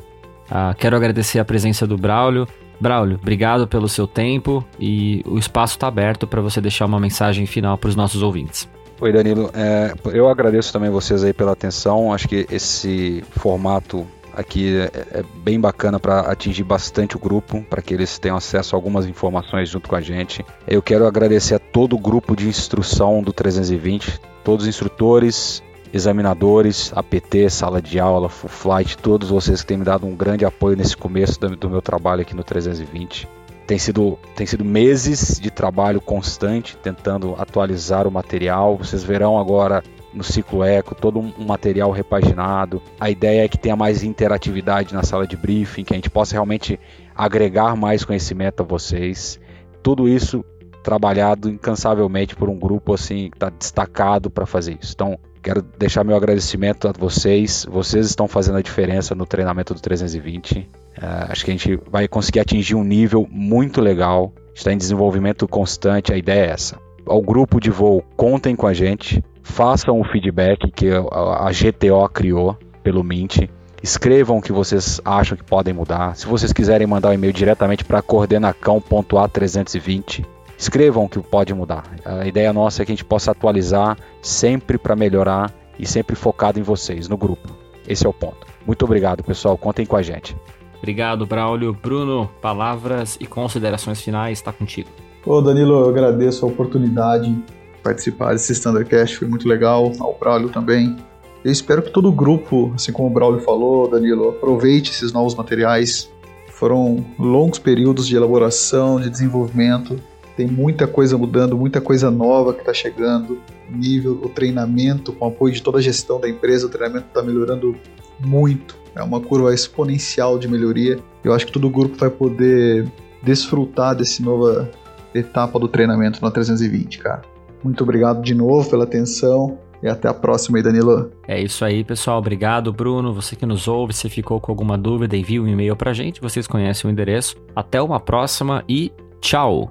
Ah, quero agradecer a presença do Braulio. Braulio, obrigado pelo seu tempo e o espaço está aberto para você deixar uma mensagem final para os nossos ouvintes. Oi, Danilo. É, eu agradeço também vocês aí pela atenção. Acho que esse formato aqui é, é bem bacana para atingir bastante o grupo, para que eles tenham acesso a algumas informações junto com a gente. Eu quero agradecer a todo o grupo de instrução do 320, todos os instrutores, examinadores, APT, sala de aula, full flight, todos vocês que têm me dado um grande apoio nesse começo do, meu trabalho aqui no 320. Tem sido, tem sido meses de trabalho constante tentando atualizar o material. Vocês verão agora no ciclo eco todo um material repaginado. A ideia é que tenha mais interatividade na sala de briefing, que a gente possa realmente agregar mais conhecimento a vocês. Tudo isso trabalhado incansavelmente por um grupo assim que está destacado para fazer isso. Então, Quero deixar meu agradecimento a vocês. Vocês estão fazendo a diferença no treinamento do 320. Uh, é, acho que a gente vai conseguir atingir um nível muito legal. Está em desenvolvimento constante. A ideia é essa. Ao grupo de voo, contem com a gente. Façam o feedback que a GTO criou pelo Mint. Escrevam o que vocês acham que podem mudar. Se vocês quiserem mandar um e-mail diretamente para coordenacão.a320, escrevam o que pode mudar. A ideia nossa é que a gente possa atualizar sempre para melhorar e sempre focado em vocês, no grupo. Esse é o ponto. Muito obrigado, pessoal. Contem com a gente. Obrigado, Braulio. Bruno, palavras e considerações finais, está contigo. Ô, Danilo, eu agradeço a oportunidade de participar desse Standardcast, foi muito legal. Ao Braulio também. Eu espero que todo o grupo, assim como o Braulio falou, Danilo, aproveite esses novos materiais. Foram longos períodos de elaboração, de desenvolvimento tem muita coisa mudando, muita coisa nova que está chegando. Nível, o treinamento, com o apoio de toda a gestão da empresa, o treinamento está melhorando muito. É uma curva exponencial de melhoria. Eu acho que todo o grupo vai poder desfrutar dessa nova etapa do treinamento na 320, cara. Muito obrigado de novo pela atenção. E até a próxima aí, Danilo. É isso aí, pessoal. Obrigado, Bruno. Você que nos ouve, se ficou com alguma dúvida, envie um e-mail pra gente. Vocês conhecem o endereço. Até uma próxima e tchau!